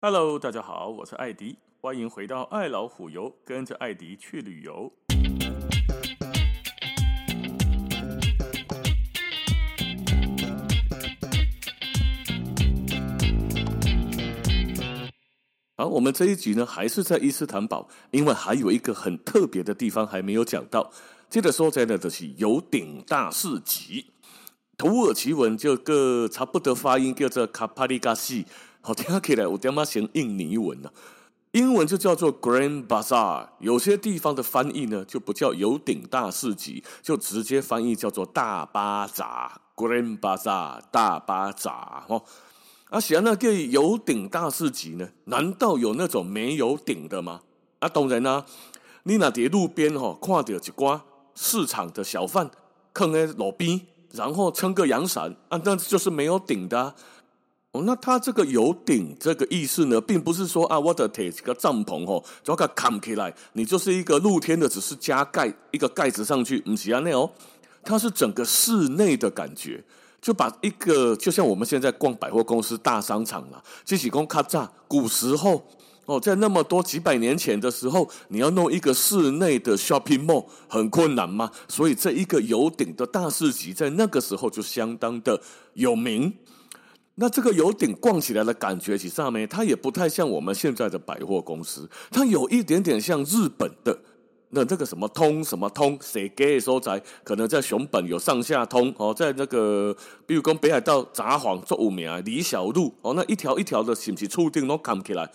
Hello，大家好，我是艾迪，欢迎回到爱老虎游，跟着艾迪去旅游。好，我们这一集呢，还是在伊斯坦堡，因为还有一个很特别的地方还没有讲到。接着说，在那的是油顶大市集，土耳其文就个差不多发音叫做卡帕里加西，好听起来有点嘛像印尼文呢、啊。英文就叫做 Grand Bazaar，有些地方的翻译呢就不叫油顶大市集，就直接翻译叫做大巴扎 Grand Bazaar 大巴扎哦。啊，想那个油顶大市集呢？难道有那种没有顶的吗？啊，当然啦、你那在路边吼、哦，看到一挂市场的小贩，扛在路边，然后撑个阳伞啊，那就是没有顶的、哦，那他这个有顶这个意思呢，并不是说啊，我的铁这个帐篷吼、哦，就要给扛起来，你就是一个露天的，只是加盖一个盖子上去，不是啊，那哦，它是整个室内的感觉。就把一个就像我们现在逛百货公司大商场了，这是讲卡扎古时候哦，在那么多几百年前的时候，你要弄一个室内的 shopping mall 很困难吗？所以这一个有顶的大市集在那个时候就相当的有名。那这个有点逛起来的感觉，其实上面它也不太像我们现在的百货公司，它有一点点像日本的。那这个什么通什么通，谁给的所在？可能在熊本有上下通哦，在那个比如讲北海道札幌做有名李小璐哦，那一条一条的，是不是触定都看不起来？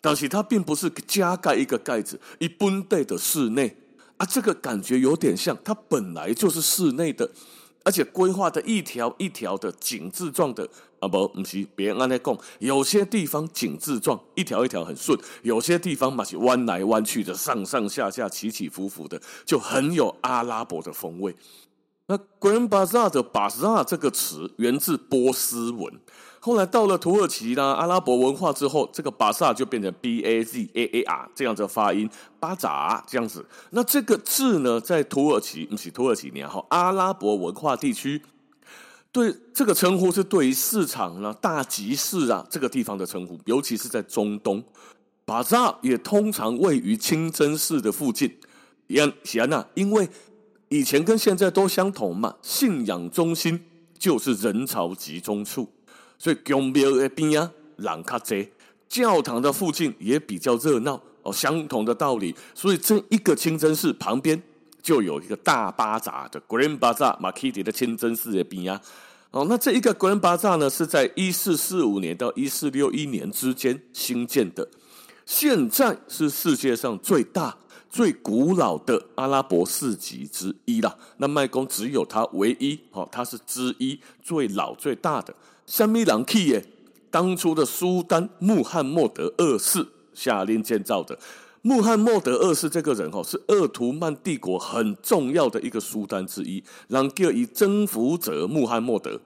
但是它并不是加盖一个盖子，一般对的室内啊，这个感觉有点像，它本来就是室内的。而且规划的一条一条的井字状的啊，不，不是别人按那讲，有些地方井字状，一条一条很顺；有些地方嘛是弯来弯去的，上上下下起起伏伏的，就很有阿拉伯的风味。那 Grand Bazaar 的 Bazaar 这个词源自波斯文。后来到了土耳其啦，阿拉伯文化之后，这个巴萨就变成 B A Z A A R 这样的发音，巴扎这样子。那这个字呢，在土耳其不是土耳其年哈，阿拉伯文化地区，对这个称呼是对于市场呢、大集市啊这个地方的称呼，尤其是在中东，巴扎也通常位于清真寺的附近。也显然，因为以前跟现在都相同嘛，信仰中心就是人潮集中处。所以宫庙的边啊，人较多，教堂的附近也比较热闹哦。相同的道理，所以这一个清真寺旁边就有一个大巴扎的 Grand Bazaar，马基迪的清真寺的边啊。哦，那这一个 Grand Baza 呢，是在一四四五年到一四六一年之间兴建的，现在是世界上最大、最古老的阿拉伯市集之一啦。那麦公只有它唯一，哦，它是之一最老最大的。什么人去耶？当初的苏丹穆罕默德二世下令建造的。穆罕默德二世这个人哦，是鄂图曼帝国很重要的一个苏丹之一，让叫以征服者穆罕默德。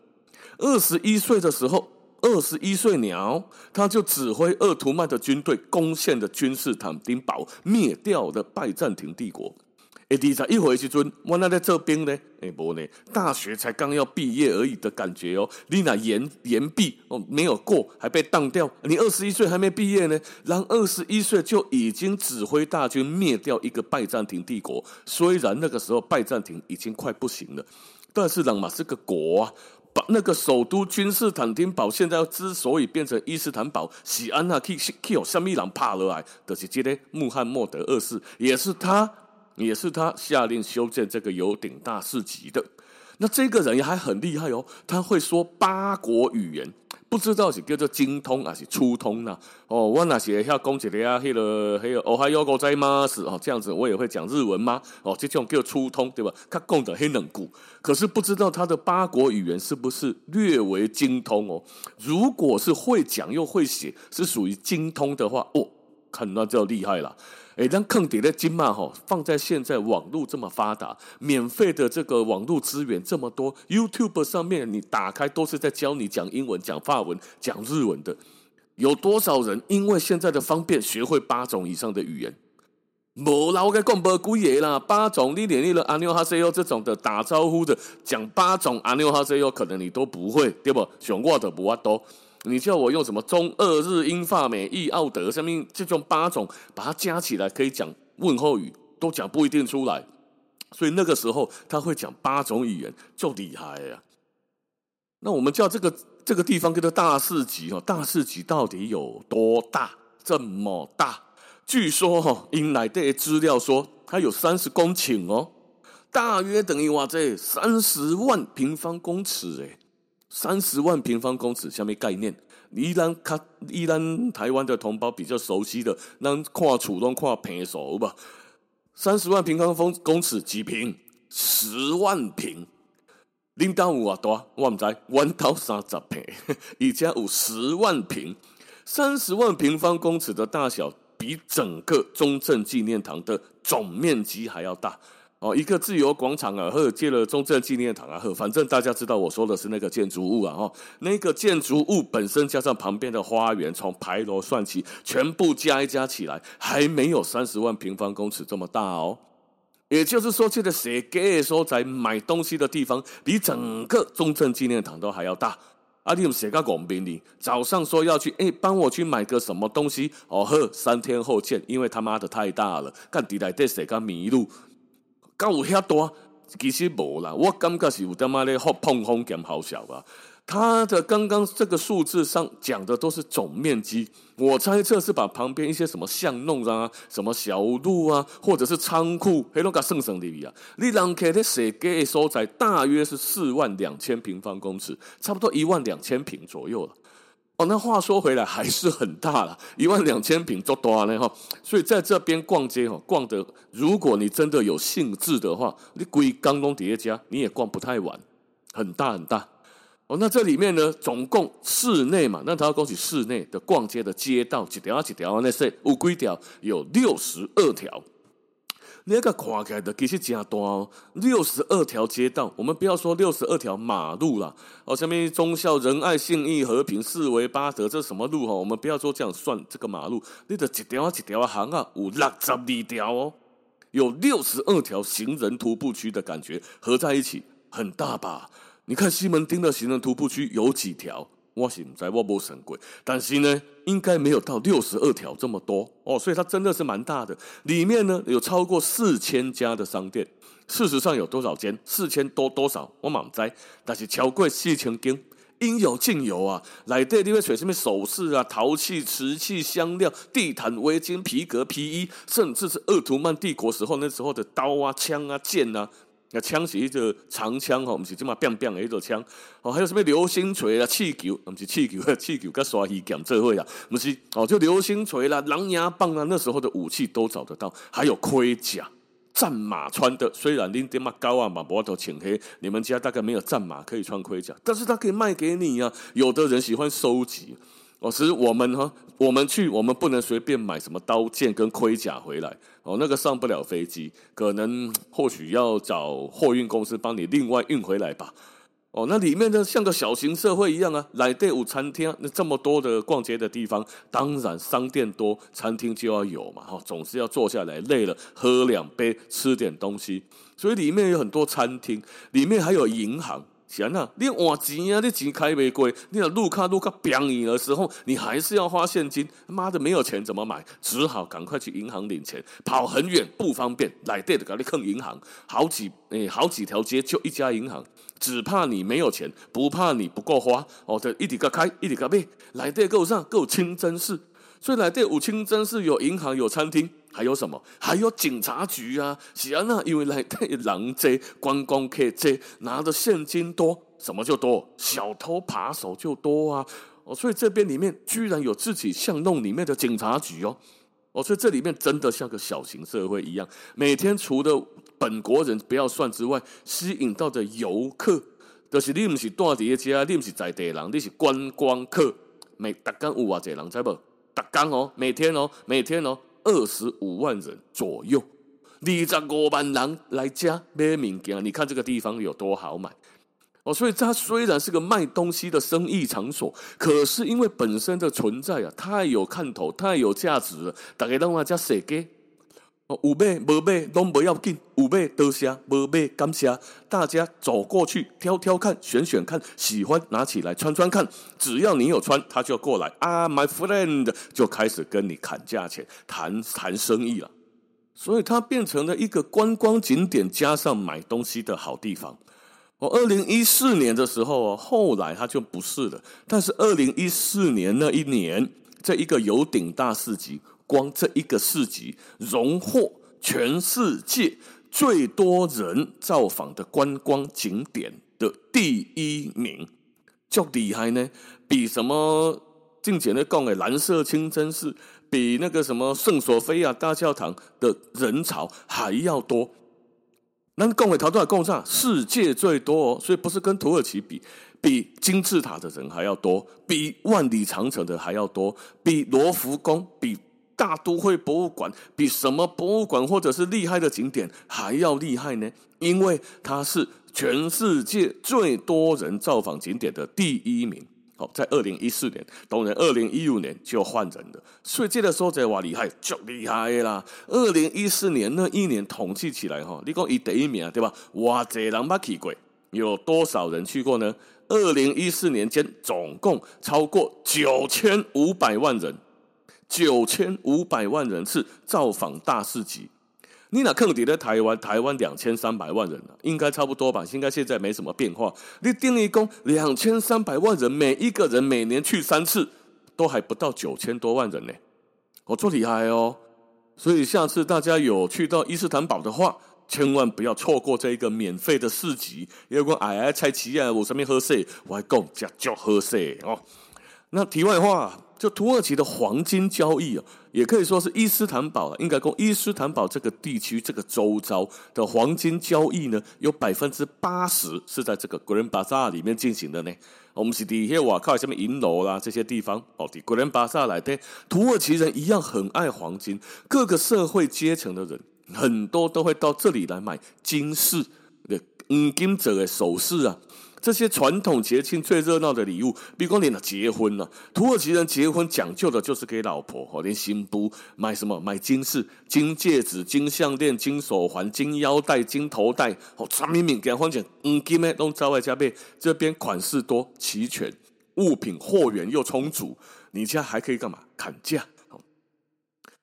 二十一岁的时候，二十一岁鸟，他就指挥鄂图曼的军队攻陷的君士坦丁堡，灭掉了拜占庭帝国。哎，第一回去尊，我那在这边呢？哎，不呢，大学才刚要毕业而已的感觉哦。你那延延毕哦，没有过，还被当掉。你二十一岁还没毕业呢，然二十一岁就已经指挥大军灭掉一个拜占庭帝国。虽然那个时候拜占庭已经快不行了，但是人嘛是个国啊。把那个首都君士坦丁堡现在之所以变成伊斯坦堡，西安娜去去有什么人怕了来，就是这个穆罕默德二世，也是他。也是他下令修建这个有顶大市集的。那这个人也还很厉害哦，他会说八国语言，不知道是叫做精通还是粗通呢？哦，我那些要讲一个啊，那个那个哦还有个在吗？是哦，这样子我也会讲日文吗？哦，这种叫粗通对吧？他讲的很冷固，可是不知道他的八国语言是不是略为精通哦？如果是会讲又会写，是属于精通的话，哦，看那就厉害了。哎，让坑底的金嘛吼，放在现在网络这么发达，免费的这个网络资源这么多，YouTube 上面你打开都是在教你讲英文、讲法文、讲日文的，有多少人因为现在的方便学会八种以上的语言？无啦，我该讲无几个啦，八种你连那个阿牛哈塞哟这种的打招呼的讲八种阿牛哈塞哟，可能你都不会，对不？像我的不阿多。你叫我用什么中俄日英法美意奥德上面这种八种，把它加起来可以讲问候语，都讲不一定出来。所以那个时候他会讲八种语言，就厉害呀。那我们叫这个这个地方叫做大市集哦，大市集到底有多大？这么大？据说哈，因来的资料说它有三十公顷哦，大约等于哇这三十万平方公尺哎，三十万平方公尺，下面概念？依然看依然台湾的同胞比较熟悉的，那跨楚东跨平手吧，三十万平方公公尺几平？十万平。领导有啊多，我唔知，弯到三十平，已经有十万平，三十万平方公尺的大小，比整个中正纪念堂的总面积还要大哦。一个自由广场啊，或者接了中正纪念堂啊，呵，反正大家知道我说的是那个建筑物啊，哈，那个建筑物本身加上旁边的花园，从牌楼算起，全部加一加起来，还没有三十万平方公尺这么大哦。也就是说，这个设计的所在买东西的地方，比整个中正纪念堂都还要大。阿弟们写个广宾里，早上说要去，哎，帮我去买个什么东西？哦呵，三天后见，因为他妈的太大了，看底来得写个迷路，够有遐大，其实无啦，我感觉是有他妈的好碰风兼好小吧。他的刚刚这个数字上讲的都是总面积，我猜测是把旁边一些什么巷弄啊、什么小路啊，或者是仓库，黑龙江省省里啊，你让开的设计所在大约是四万两千平方公尺，差不多一万两千平左右了。哦，那话说回来还是很大了，一万两千平多大呢？哈，所以在这边逛街哈，逛的如果你真的有兴致的话，你归刚东叠加你也逛不太完，很大很大。哦，那这里面呢，总共室内嘛，那他要讲起室内的逛街的街道，几条几条那些乌龟条有六十二条，你那个跨开的其实真大哦，六十二条街道，我们不要说六十二条马路了，哦，下面忠孝仁爱信义和平四维八德，这什么路哈？我们不要说这样算这个马路，你的一条一条行啊，有六十二条哦，有六十二条行人徒步区的感觉，合在一起很大吧？你看西门町的行人徒步区有几条？我是不知，我没算过，但是呢，应该没有到六十二条这么多哦，所以它真的是蛮大的。里面呢有超过四千家的商店，事实上有多少间？四千多多少？我满知，但是超过四千间，应有尽有啊！来这里面选什么首饰啊、陶器、瓷器、香料、地毯、围巾、皮革、皮衣，甚至是鄂图曼帝国时候那时候的刀啊、枪啊、剑啊。那枪是一个长枪吼，不是这么变变的一个枪哦。还有什么流星锤啊、气球，不是气球，气球跟刷鱼剑这会啊，不是哦，就流星锤啦、狼牙棒啊，那时候的武器都找得到。还有盔甲，战马穿的，虽然恁爹妈高啊，马博头浅黑，你们家大概没有战马可以穿盔甲，但是他可以卖给你啊。有的人喜欢收集。哦，其实我们哈，我们去，我们不能随便买什么刀剑跟盔甲回来。哦，那个上不了飞机，可能或许要找货运公司帮你另外运回来吧。哦，那里面呢，像个小型社会一样啊，来队伍餐厅，那这么多的逛街的地方，当然商店多，餐厅就要有嘛。哈，总是要坐下来，累了喝两杯，吃点东西。所以里面有很多餐厅，里面还有银行。钱啊，你换钱啊，你钱开没贵，你的路卡路卡便宜的时候，你还是要花现金。妈的，没有钱怎么买？只好赶快去银行领钱，跑很远不方便，来对的赶紧坑银行。好几诶、欸，好几条街就一家银行，只怕你没有钱，不怕你不够花。哦，这一直个开，一直个卖，来对够上够清真寺。所以来对五清真寺有银行有餐厅。还有什么？还有警察局啊！是啊，那 因为来太狼贼、观光客贼拿的现金多，什么就多？小偷扒手就多啊！哦，所以这边里面居然有自己巷弄里面的警察局哦！哦，所以这里面真的像个小型社会一样，每天除了本国人不要算之外，吸引到的游客，就是你不是住在家，你不是在地人，你是观光客。每大家有偌济人，在不？大家哦，每天哦，每天哦。二十五万人左右，二十五万人来家买物件，你看这个地方有多好买哦！所以它虽然是个卖东西的生意场所，可是因为本身的存在啊，太有看头，太有价值了，大家让大家设计有买无买拢不要紧，有买多谢，无买感谢。大家走过去挑挑看，选选看，喜欢拿起来穿穿看。只要你有穿，他就过来啊，my friend，就开始跟你砍价钱，谈谈生意了。所以它变成了一个观光景点加上买东西的好地方。我，二零一四年的时候哦，后来它就不是了。但是二零一四年那一年，这一个有顶大市集。光这一个市集荣获全世界最多人造访的观光景点的第一名，就厉害呢！比什么之前的讲的蓝色清真寺，比那个什么圣索菲亚大教堂的人潮还要多。那讲的头都来讲上，世界最多哦，所以不是跟土耳其比，比金字塔的人还要多，比万里长城的还要多，比罗浮宫比。大都会博物馆比什么博物馆或者是厉害的景点还要厉害呢？因为它是全世界最多人造访景点的第一名。好，在二零一四年，当然二零一五年就换人了。所以这个说在哇厉害，就厉害啦！二零一四年那一年统计起来哈，你讲以第一名对吧？哇，这人没去过，有多少人去过呢？二零一四年间总共超过九千五百万人。九千五百万人次造访大市集，你那坑底的台湾，台湾两千三百万人了，应该差不多吧？应该现在没什么变化。你定义讲两千三百万人，每一个人每年去三次，都还不到九千多万人呢。我做厉害哦，所以下次大家有去到伊斯坦堡的话，千万不要错过这一个免费的市集。如果哎哎菜奇啊，我上面喝水，我还讲叫叫喝水哦。那题外话。就土耳其的黄金交易啊，也可以说是伊斯坦堡，应该说伊斯坦堡这个地区这个周遭的黄金交易呢，有百分之八十是在这个 Grand Bazaar 里面进行的呢。我们是底下瓦靠下面银楼啦这些地方哦，的 Grand Bazaar 来的土耳其人一样很爱黄金，各个社会阶层的人很多都会到这里来买金饰的黄金做的首饰啊。这些传统节庆最热闹的礼物，比如讲你的结婚了，土耳其人结婚讲究的就是给老婆哦，连新布买什么买金饰、金戒指、金项链、金手环、金腰带、金头带哦，全面面给换成黄金的都招外加倍。这边款式多齐全，物品货源又充足，你家还可以干嘛？砍价。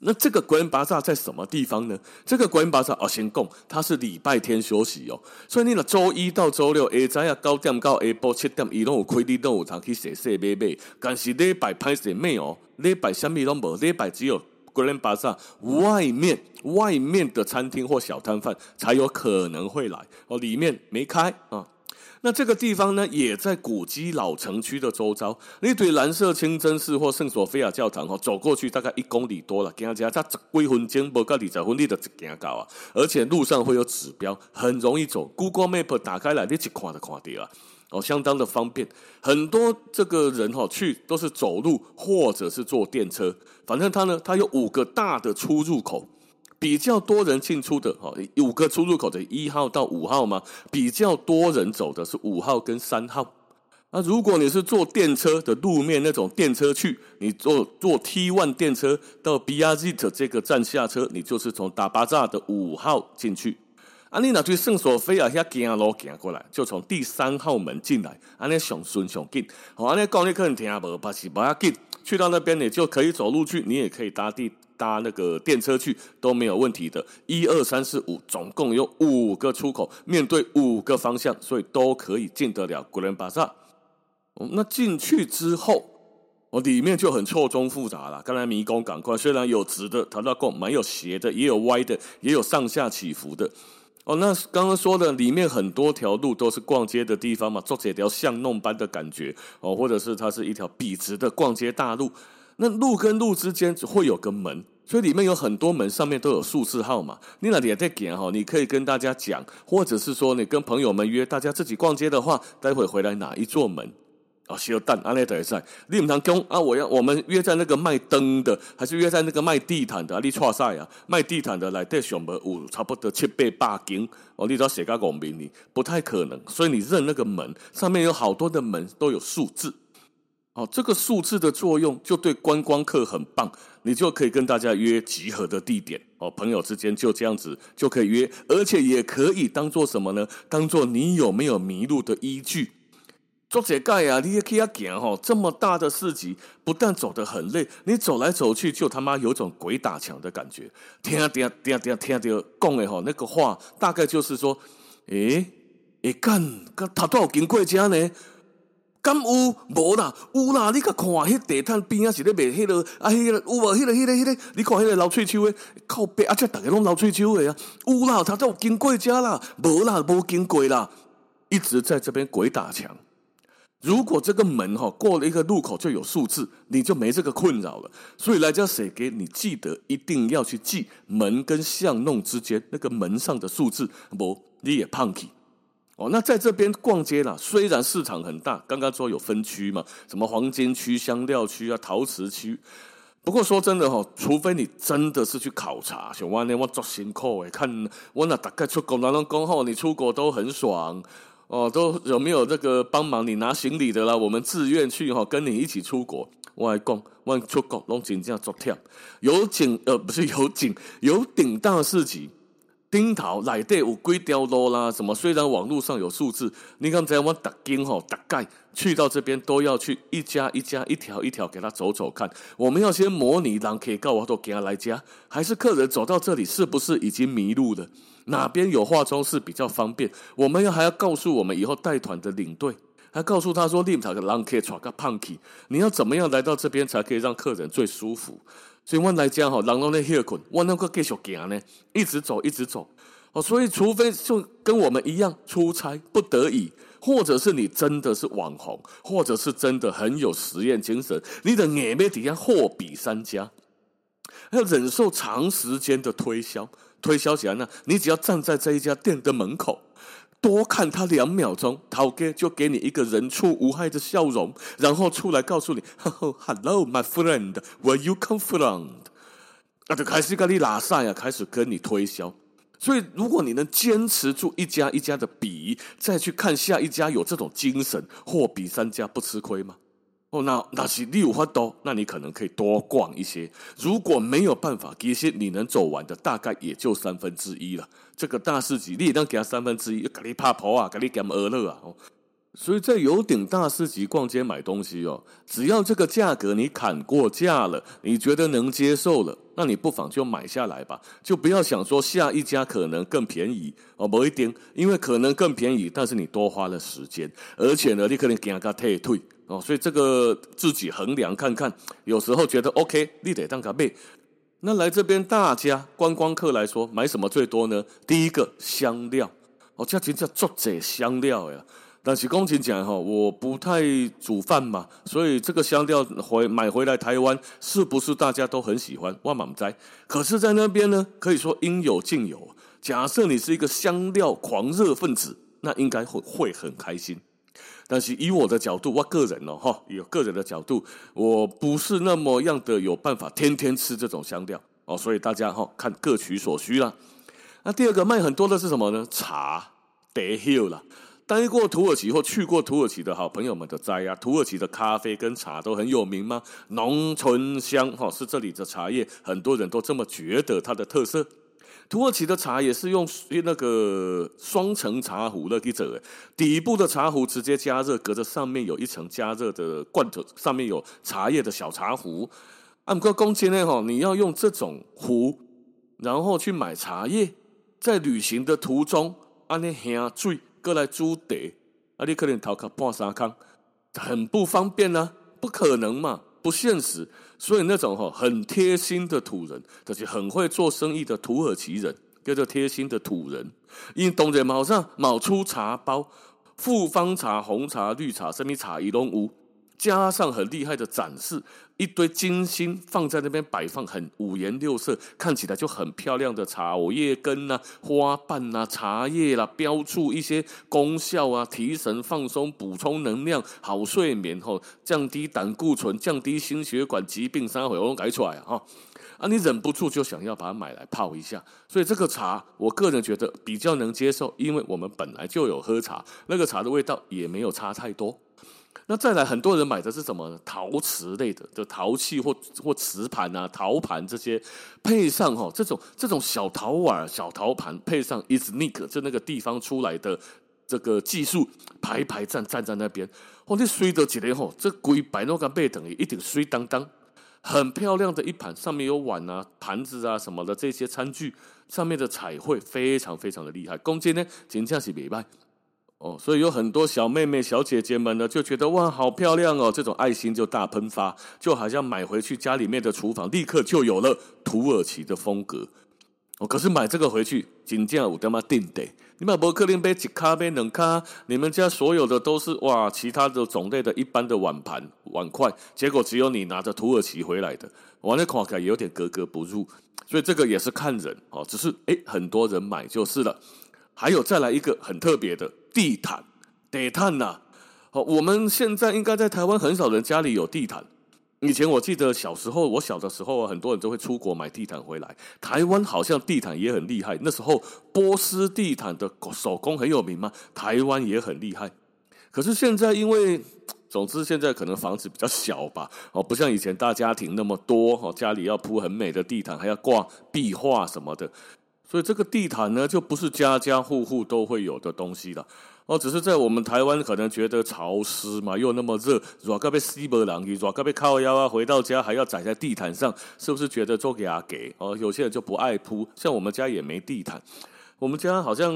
那这个观音菩萨在什么地方呢？这个 Grand Bazaar 哦，先讲，它是礼拜天休息哦，所以你呢，周一到周六，下早啊九点到下晡七点，伊拢有开，你都有通去洗洗买买。但是礼拜歹势买哦，礼拜什么拢无，礼拜只有观音菩萨外面外面的餐厅或小摊贩才有可能会来哦，里面没开啊。那这个地方呢，也在古迹老城区的周遭。你对蓝色清真寺或圣索菲亚教堂哦，走过去大概一公里多了，加加它十几分钟，不到二十分钟就行到啊。而且路上会有指标，很容易走。Google Map 打开来，你一看就看到了哦，相当的方便。很多这个人哈去都是走路或者是坐电车，反正它呢，它有五个大的出入口。比较多人进出的哈，五个出入口的一号到五号吗？比较多人走的是五号跟三号。那如果你是坐电车的路面那种电车去，你坐坐 T1 电车到 BRT 这个站下车，你就是从大巴扎的五号进去。啊，你那去圣索菲亚遐行路行过来，就从第三号门进来。安尼上顺上紧，好，安尼讲你可能听无，不是不要紧。去到那边你就可以走路去，你也可以搭地搭那个电车去，都没有问题的。一二三四五，总共有五个出口，面对五个方向，所以都可以进得了 Grand Bazaar。那进去之后，哦，里面就很错综复杂了。刚才迷宫赶快，虽然有直的，它那够蛮有斜的，也有歪的，也有上下起伏的。哦，那刚刚说的里面很多条路都是逛街的地方嘛，做这条巷弄般的感觉哦，或者是它是一条笔直的逛街大路。那路跟路之间会有个门，所以里面有很多门，上面都有数字号码。你哪里在点哈？你可以跟大家讲，或者是说你跟朋友们约，大家自己逛街的话，待会回来哪一座门？哦，小蛋阿内德赛，你们讲啊，我要我们约在那个卖灯的，还是约在那个卖地毯的？你错赛啊！卖地毯的来带上门，有差不多七八百斤哦，你都要写个公平，你不太可能。所以你认那个门上面有好多的门都有数字。哦，这个数字的作用就对观光客很棒，你就可以跟大家约集合的地点哦，朋友之间就这样子就可以约，而且也可以当做什么呢？当做你有没有迷路的依据。做这盖啊，你也可以讲哈，这么大的市集，不但走得很累，你走来走去就他妈有种鬼打墙的感觉。听听听听听到讲的哈，那个话大概就是说，诶诶干，他多少经过这呢？敢有无啦？有啦！你甲看，迄地毯边啊是咧卖迄个啊，迄个有无？迄个、迄个、迄个，你看迄个流喙须诶，靠北啊！这大家拢流喙须诶啊！有啦，他都有经过家啦，无啦，无经过啦，一直在这边鬼打墙。如果这个门哈过了一个路口就有数字，你就没这个困扰了。所以来家谁给你记得一定要去记门跟巷弄之间那个门上的数字，无你也胖起。哦，那在这边逛街啦，虽然市场很大，刚刚说有分区嘛，什么黄金区、香料区啊、陶瓷区。不过说真的哈，除非你真的是去考察，像我呢，我做辛苦诶，看我那大概出国，那种工后你出国都很爽哦，都有没有这个帮忙你拿行李的啦？我们自愿去哈，跟你一起出国。我来讲，我出国拢真正足忝，有景呃不是有景，有顶大市集。顶头内底有几条路啦，什么？虽然网络上有数字，你看在我大经吼大概去到这边都要去一家一家一条一条给他走走看。我们要先模拟，让可以告我都给他来家，还是客人走到这里是不是已经迷路了？哪边有化妆室比较方便？我们要还要告诉我们以后带团的领队，还告诉他说，立马的让可以穿个胖 K，你要怎么样来到这边才可以让客人最舒服？所以我来讲哈，人拢在休困，我能够继续行呢，一直走，一直走。哦，所以除非就跟我们一样出差不得已，或者是你真的是网红，或者是真的很有实验精神，你的眼眉底下货比三家，要忍受长时间的推销，推销起来呢，你只要站在这一家店的门口。多看他两秒钟，陶哥就给你一个人畜无害的笑容，然后出来告诉你：“Hello, my friend, where you come from？” 那就开始跟你拉塞呀，开始跟你推销。所以，如果你能坚持住一家一家的比，再去看下一家有这种精神，货比三家不吃亏吗？哦，那那是你有法度，那你可能可以多逛一些。如果没有办法，其实你能走完的大概也就三分之一了。这个大市集，你也能给他三分之一，给你怕婆啊，给你给他们饿了啊！哦，所以在有顶大市集逛街买东西哦，只要这个价格你砍过价了，你觉得能接受了，那你不妨就买下来吧，就不要想说下一家可能更便宜哦，不一定，因为可能更便宜，但是你多花了时间，而且呢，你可能给他退退哦，所以这个自己衡量看看，有时候觉得 OK，你得当个妹。那来这边，大家观光客来说，买什么最多呢？第一个香料，哦，这真叫做者香料呀。但是公斤讲哈，我不太煮饭嘛，所以这个香料回买回来台湾，是不是大家都很喜欢？万满栽。可是，在那边呢，可以说应有尽有。假设你是一个香料狂热分子，那应该会会很开心。但是以我的角度，我个人哦，哈，有个人的角度，我不是那么样的有办法天天吃这种香料哦，所以大家哈看各取所需啦。那第二个卖很多的是什么呢？茶，得秀啦。待过土耳其或去过土耳其的好朋友们都知啊，土耳其的咖啡跟茶都很有名吗？浓醇香哈是这里的茶叶，很多人都这么觉得它的特色。土耳其的茶也是用那个双层茶壶的记者，底部的茶壶直接加热，隔着上面有一层加热的罐头，上面有茶叶的小茶壶。按个工钱呢，哈，你要用这种壶，然后去买茶叶，在旅行的途中，安尼喝水，过来煮茶，啊，你可能头壳半三坑，很不方便呢、啊，不可能嘛。不现实，所以那种哈很贴心的土人，就是很会做生意的土耳其人，叫做贴心的土人。因当然马上冒出茶包，复方茶、红茶、绿茶，什么茶一拢有。加上很厉害的展示，一堆金星放在那边摆放，很五颜六色，看起来就很漂亮的茶叶根呐、花瓣呐、茶叶啦，标注一些功效啊，提神放松、补充能量、好睡眠吼，降低胆固醇、降低心血管疾病，三回我都改出来啊哈啊，你忍不住就想要把它买来泡一下，所以这个茶我个人觉得比较能接受，因为我们本来就有喝茶，那个茶的味道也没有差太多。那再来，很多人买的是什么？陶瓷类的，就陶器或或瓷盘啊、陶盘这些，配上哈、哦、这种这种小陶碗、小陶盘，配上 is nick 就那个地方出来的这个技术，排排站站在那边，哦，你水得几连吼，这龟白诺干贝等于一顶水当当，很漂亮的一盘，上面有碗啊、盘子啊什么的这些餐具，上面的彩绘非常非常的厉害，公斤呢，真正是袂歹。哦，所以有很多小妹妹、小姐姐们呢，就觉得哇，好漂亮哦！这种爱心就大喷发，就好像买回去家里面的厨房，立刻就有了土耳其的风格。哦，可是买这个回去，真正有他妈定得，你买伯克林杯、几咖啡、冷咖，你们家所有的都是哇，其他的种类的一般的碗盘、碗筷，结果只有你拿着土耳其回来的，我那看起来也有点格格不入。所以这个也是看人哦，只是诶，很多人买就是了。还有再来一个很特别的。地毯，地毯呐！好，我们现在应该在台湾很少人家里有地毯。以前我记得小时候，我小的时候，很多人都会出国买地毯回来。台湾好像地毯也很厉害。那时候波斯地毯的手工很有名嘛？台湾也很厉害。可是现在，因为总之现在可能房子比较小吧，哦，不像以前大家庭那么多，哦，家里要铺很美的地毯，还要挂壁画什么的。所以这个地毯呢，就不是家家户户都会有的东西了哦。只是在我们台湾，可能觉得潮湿嘛，又那么热，软个被西伯朗热到被靠腰啊，回到家还要踩在地毯上，是不是觉得做给阿给哦？有些人就不爱铺，像我们家也没地毯。我们家好像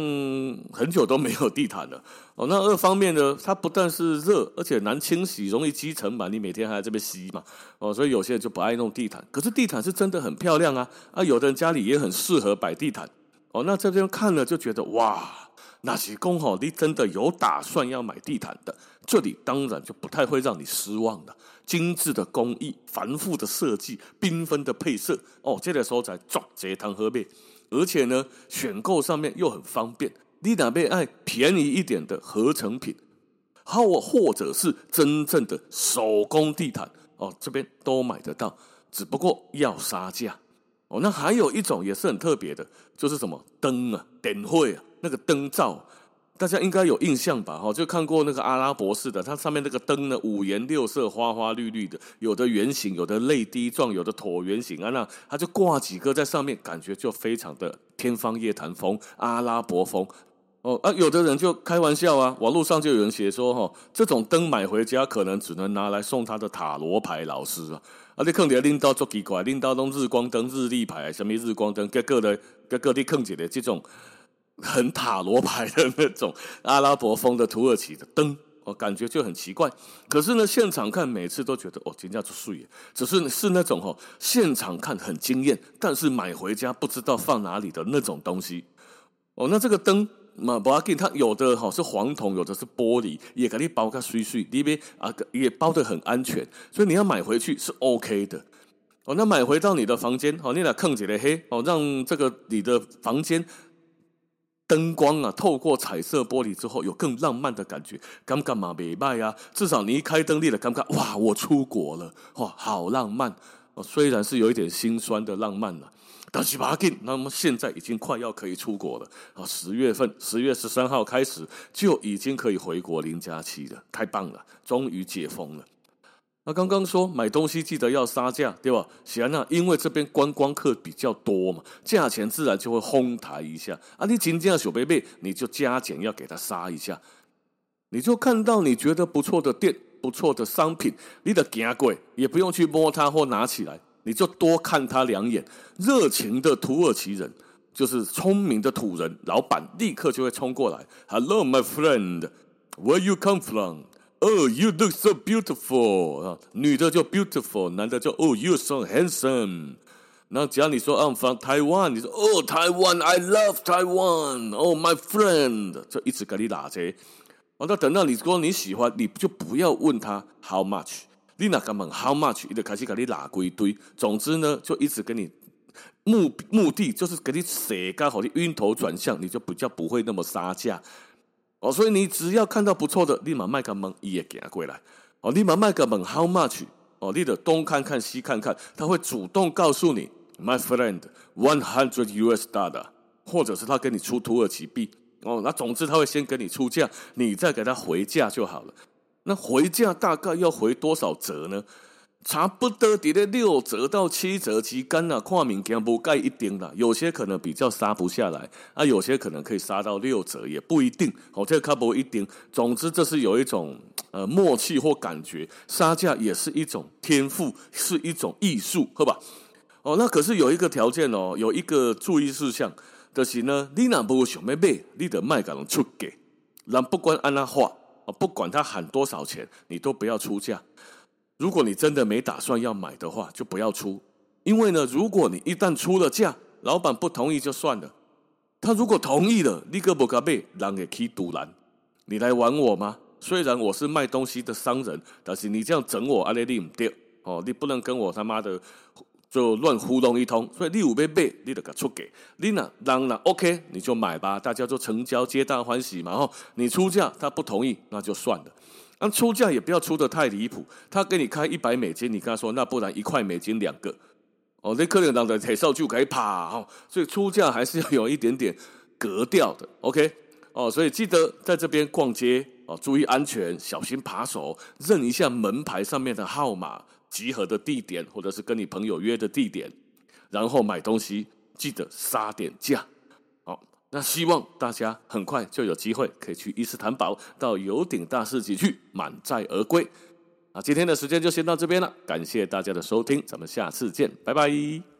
很久都没有地毯了哦。那二方面呢，它不但是热，而且难清洗，容易积尘嘛。你每天还在这边吸嘛哦，所以有些人就不爱弄地毯。可是地毯是真的很漂亮啊啊！有的人家里也很适合摆地毯哦。那这边看了就觉得哇，那些工好，你真的有打算要买地毯的，这里当然就不太会让你失望的。精致的工艺、繁复的设计、缤纷的配色哦，这个时候才抓这堂喝杯。而且呢，选购上面又很方便。你哪边爱便宜一点的合成品，好或者是真正的手工地毯哦，这边都买得到，只不过要杀价哦。那还有一种也是很特别的，就是什么灯啊，点会啊，那个灯罩。大家应该有印象吧？哈，就看过那个阿拉伯式的，它上面那个灯呢，五颜六色、花花绿绿的，有的圆形，有的泪滴状，有的椭圆形啊。那它就挂几个在上面，感觉就非常的天方夜谭风、阿拉伯风哦啊。有的人就开玩笑啊，网络上就有人写说，哈，这种灯买回家可能只能拿来送他的塔罗牌老师啊。啊，你看起来拎到足奇怪，拎到弄日光灯、日历牌，什么日光灯，各个的各个的坑起的这种。很塔罗牌的那种阿拉伯风的土耳其的灯，我感觉就很奇怪。可是呢，现场看每次都觉得哦，人家就碎。只是是那种哦，现场看很惊艳，但是买回家不知道放哪里的那种东西。哦，那这个灯嘛，不要紧，它有的哈是黄铜，有的是玻璃，也给你包个碎碎，里面啊也包得很安全，所以你要买回去是 OK 的。哦，那买回到你的房间，哦，你俩坑起来黑，哦，让这个你的房间。灯光啊，透过彩色玻璃之后，有更浪漫的感觉。感觉嘛，没卖啊，至少你一开灯，你的感觉哇，我出国了，哇，好浪漫。虽然是有一点心酸的浪漫了，但是把紧。那么现在已经快要可以出国了啊，十月份，十月十三号开始就已经可以回国零假期了，太棒了，终于解封了。那刚刚说买东西记得要杀价，对吧？行啊，因为这边观光客比较多嘛，价钱自然就会哄抬一下啊。你今天要小贝贝，你就加减要给他杀一下。你就看到你觉得不错的店、不错的商品，你的行过也不用去摸它或拿起来，你就多看他两眼。热情的土耳其人，就是聪明的土人老板，立刻就会冲过来。Hello, my friend, where you come from? Oh, you look so beautiful 啊，女的叫 beautiful，男的叫 Oh, you so handsome。那只要你说 I'm from Taiwan，你说 Oh, Taiwan，I love Taiwan。Oh, my friend，就一直跟你拉扯。完了，等到你说你喜欢，你就不要问他 How much。你那根本 How much，你就开始跟你拉归堆。总之呢，就一直跟你目目的就是给你写刚好你晕头转向，你就比较不会那么杀价。哦，所以你只要看到不错的，立马卖个萌，伊也给他过来。哦，立马卖个萌，How much？哦，你得东看看西看看，他会主动告诉你，My friend，one hundred US dollar，或者是他给你出土耳其币。哦，那总之他会先给你出价，你再给他回价就好了。那回价大概要回多少折呢？差不多在六折到七折之间呐，看物件不盖一定啦，有些可能比较杀不下来，啊，有些可能可以杀到六折，也不一定。哦，这个卡不一定。总之，这是有一种呃默契或感觉，杀价也是一种天赋，是一种艺术，好吧？哦，那可是有一个条件哦，有一个注意事项，就是呢，你若不想要买，你得卖给人出价，人不管按那话，不管他喊多少钱，你都不要出价。如果你真的没打算要买的话，就不要出。因为呢，如果你一旦出了价，老板不同意就算了。他如果同意了，你个不该被人给踢堵拦。你来玩我吗？虽然我是卖东西的商人，但是你这样整我，阿雷利唔对哦，你不能跟我他妈的就乱糊弄一通。所以你有被背，你得给出给。你呢，当然 OK，你就买吧，大家就成交，皆大欢喜嘛。哦，你出价，他不同意，那就算了。那出价也不要出得太离谱，他给你开一百美金，你跟他说，那不然一块美金两个，哦，那客人当的铁少就可以爬哦，所以出价还是要有一点点格调的，OK，哦，所以记得在这边逛街哦，注意安全，小心扒手，认一下门牌上面的号码，集合的地点或者是跟你朋友约的地点，然后买东西记得杀点价。那希望大家很快就有机会可以去伊斯坦堡到有顶大市集去满载而归。啊，今天的时间就先到这边了，感谢大家的收听，咱们下次见，拜拜。